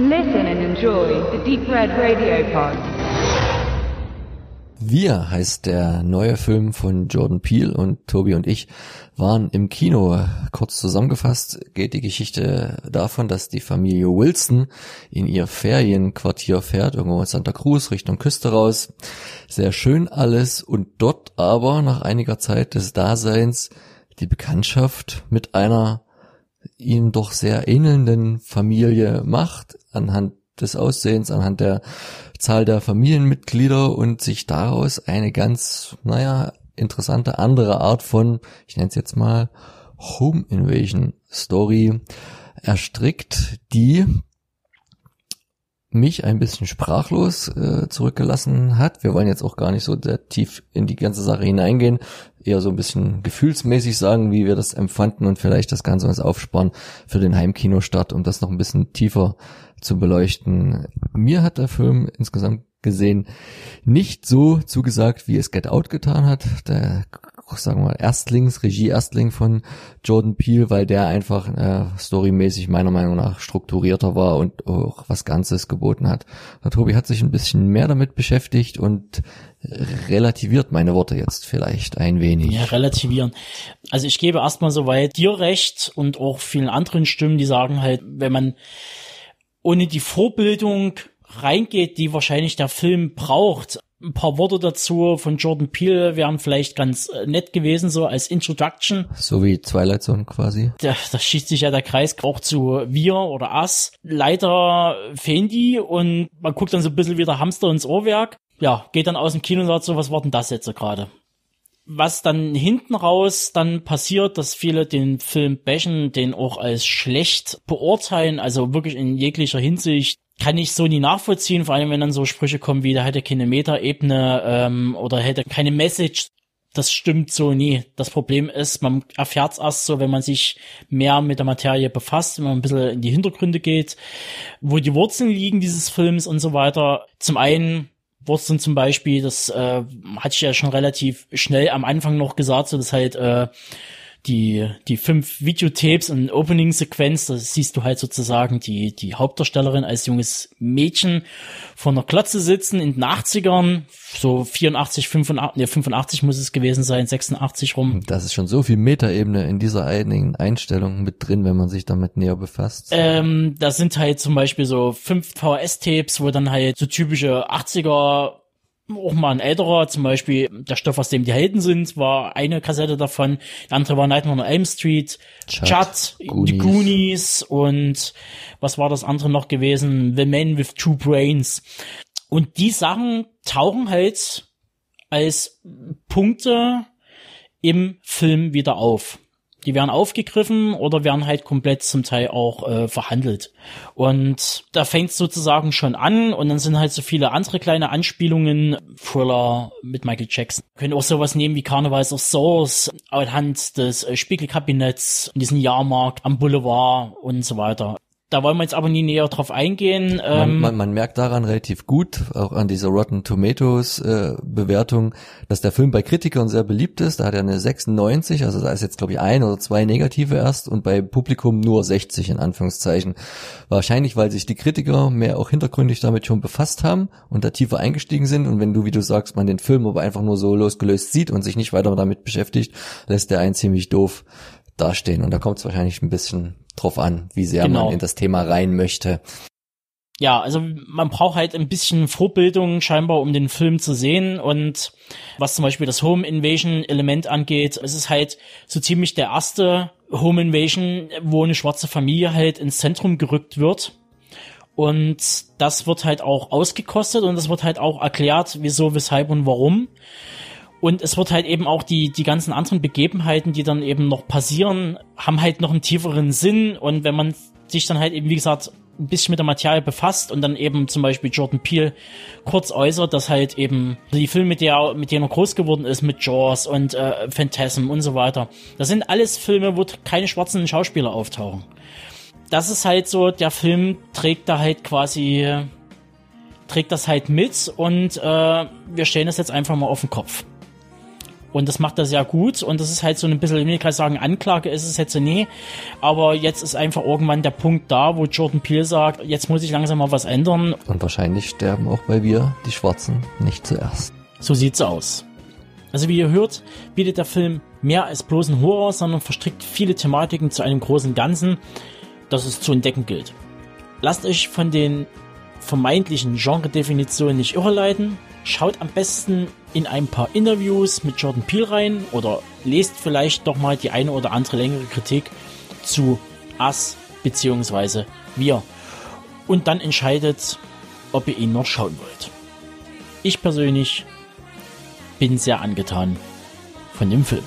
Listen and enjoy the Deep Red Radio Pod. Wir heißt der neue Film von Jordan Peele und Tobi und ich waren im Kino. Kurz zusammengefasst geht die Geschichte davon, dass die Familie Wilson in ihr Ferienquartier fährt, irgendwo in Santa Cruz Richtung Küste raus. Sehr schön alles und dort aber nach einiger Zeit des Daseins die Bekanntschaft mit einer ihnen doch sehr ähnelnden Familie macht, anhand des Aussehens, anhand der Zahl der Familienmitglieder und sich daraus eine ganz, naja, interessante andere Art von, ich nenne es jetzt mal, Home Invasion Story erstrickt, die mich ein bisschen sprachlos äh, zurückgelassen hat. Wir wollen jetzt auch gar nicht so sehr tief in die ganze Sache hineingehen, eher so ein bisschen gefühlsmäßig sagen, wie wir das empfanden und vielleicht das Ganze uns aufsparen für den Heimkinostart, um das noch ein bisschen tiefer zu beleuchten. Mir hat der Film insgesamt gesehen nicht so zugesagt, wie es Get Out getan hat. Der, sagen wir mal, Erstlings, Regie-Erstling von Jordan Peele, weil der einfach äh, storymäßig meiner Meinung nach strukturierter war und auch was Ganzes geboten hat. Der Tobi hat sich ein bisschen mehr damit beschäftigt und relativiert meine Worte jetzt vielleicht ein wenig. Ja, relativieren. Also ich gebe erstmal soweit dir recht und auch vielen anderen Stimmen, die sagen halt, wenn man ohne die Vorbildung reingeht, die wahrscheinlich der Film braucht. Ein paar Worte dazu von Jordan Peele wären vielleicht ganz äh, nett gewesen, so als Introduction. So wie Twilight Zone quasi. Da, da schießt sich ja der Kreis auch zu wir oder us. Leider fehlen die und man guckt dann so ein bisschen wie der Hamster ins Ohrwerk. Ja, geht dann aus dem Kino und sagt so, was war denn das jetzt so gerade? was dann hinten raus dann passiert, dass viele den Film bashen, den auch als schlecht beurteilen, also wirklich in jeglicher Hinsicht kann ich so nie nachvollziehen, vor allem wenn dann so Sprüche kommen wie, da hätte keine Meta-Ebene ähm, oder hätte keine Message. Das stimmt so nie. Das Problem ist, man erfährt es erst so, wenn man sich mehr mit der Materie befasst, wenn man ein bisschen in die Hintergründe geht, wo die Wurzeln liegen dieses Films und so weiter. Zum einen Wurzeln zum Beispiel, das äh, hatte ich ja schon relativ schnell am Anfang noch gesagt, so dass halt äh, die, die fünf Videotapes und Opening-Sequenz, da siehst du halt sozusagen die, die Hauptdarstellerin als junges Mädchen vor einer Klotze sitzen in den 80ern, so 84, 85, nee, 85 muss es gewesen sein, 86 rum. Das ist schon so viel Metaebene in dieser einigen Einstellung mit drin, wenn man sich damit näher befasst. Ähm, da sind halt zum Beispiel so fünf VHS-Tapes, wo dann halt so typische 80er auch mal ein älterer, zum Beispiel der Stoff, aus dem die Helden sind, war eine Kassette davon. Die andere war Nightmare on Elm Street, Goonies. die Goonies und was war das andere noch gewesen? The Man with Two Brains. Und die Sachen tauchen halt als Punkte im Film wieder auf. Die werden aufgegriffen oder werden halt komplett zum Teil auch äh, verhandelt. Und da fängt sozusagen schon an und dann sind halt so viele andere kleine Anspielungen. Thriller mit Michael Jackson. können auch sowas nehmen wie Carnivals of Souls anhand des äh, Spiegelkabinetts, diesen Jahrmarkt am Boulevard und so weiter. Da wollen wir jetzt aber nie näher drauf eingehen. Man, ähm, man, man merkt daran relativ gut, auch an dieser Rotten Tomatoes äh, Bewertung, dass der Film bei Kritikern sehr beliebt ist. Da hat er eine 96, also da ist jetzt glaube ich ein oder zwei negative erst und bei Publikum nur 60 in Anführungszeichen. Wahrscheinlich, weil sich die Kritiker mehr auch hintergründig damit schon befasst haben und da tiefer eingestiegen sind. Und wenn du, wie du sagst, man den Film aber einfach nur so losgelöst sieht und sich nicht weiter damit beschäftigt, lässt der einen ziemlich doof dastehen. Und da kommt es wahrscheinlich ein bisschen drauf an, wie sehr genau. man in das Thema rein möchte. Ja, also man braucht halt ein bisschen Vorbildung scheinbar, um den Film zu sehen. Und was zum Beispiel das Home Invasion Element angeht, es ist halt so ziemlich der erste Home Invasion, wo eine schwarze Familie halt ins Zentrum gerückt wird. Und das wird halt auch ausgekostet und das wird halt auch erklärt, wieso, weshalb und warum. Und es wird halt eben auch die, die ganzen anderen Begebenheiten, die dann eben noch passieren, haben halt noch einen tieferen Sinn. Und wenn man sich dann halt eben, wie gesagt, ein bisschen mit der Materie befasst und dann eben zum Beispiel Jordan Peele kurz äußert, dass halt eben die Filme, mit, der, mit denen er groß geworden ist, mit Jaws und äh, Phantasm und so weiter, das sind alles Filme, wo keine schwarzen Schauspieler auftauchen. Das ist halt so, der Film trägt da halt quasi, trägt das halt mit und äh, wir stellen das jetzt einfach mal auf den Kopf. Und das macht er sehr gut. Und das ist halt so ein bisschen, ich will gerade sagen, Anklage ist es jetzt so, nee. Aber jetzt ist einfach irgendwann der Punkt da, wo Jordan Peele sagt, jetzt muss ich langsam mal was ändern. Und wahrscheinlich sterben auch bei wir die Schwarzen nicht zuerst. So sieht's aus. Also wie ihr hört, bietet der Film mehr als bloßen Horror, sondern verstrickt viele Thematiken zu einem großen Ganzen, das es zu entdecken gilt. Lasst euch von den vermeintlichen Genre-Definitionen nicht irreleiten. Schaut am besten in ein paar Interviews mit Jordan Peele rein oder lest vielleicht doch mal die eine oder andere längere Kritik zu Us bzw. Wir. Und dann entscheidet, ob ihr ihn noch schauen wollt. Ich persönlich bin sehr angetan von dem Film.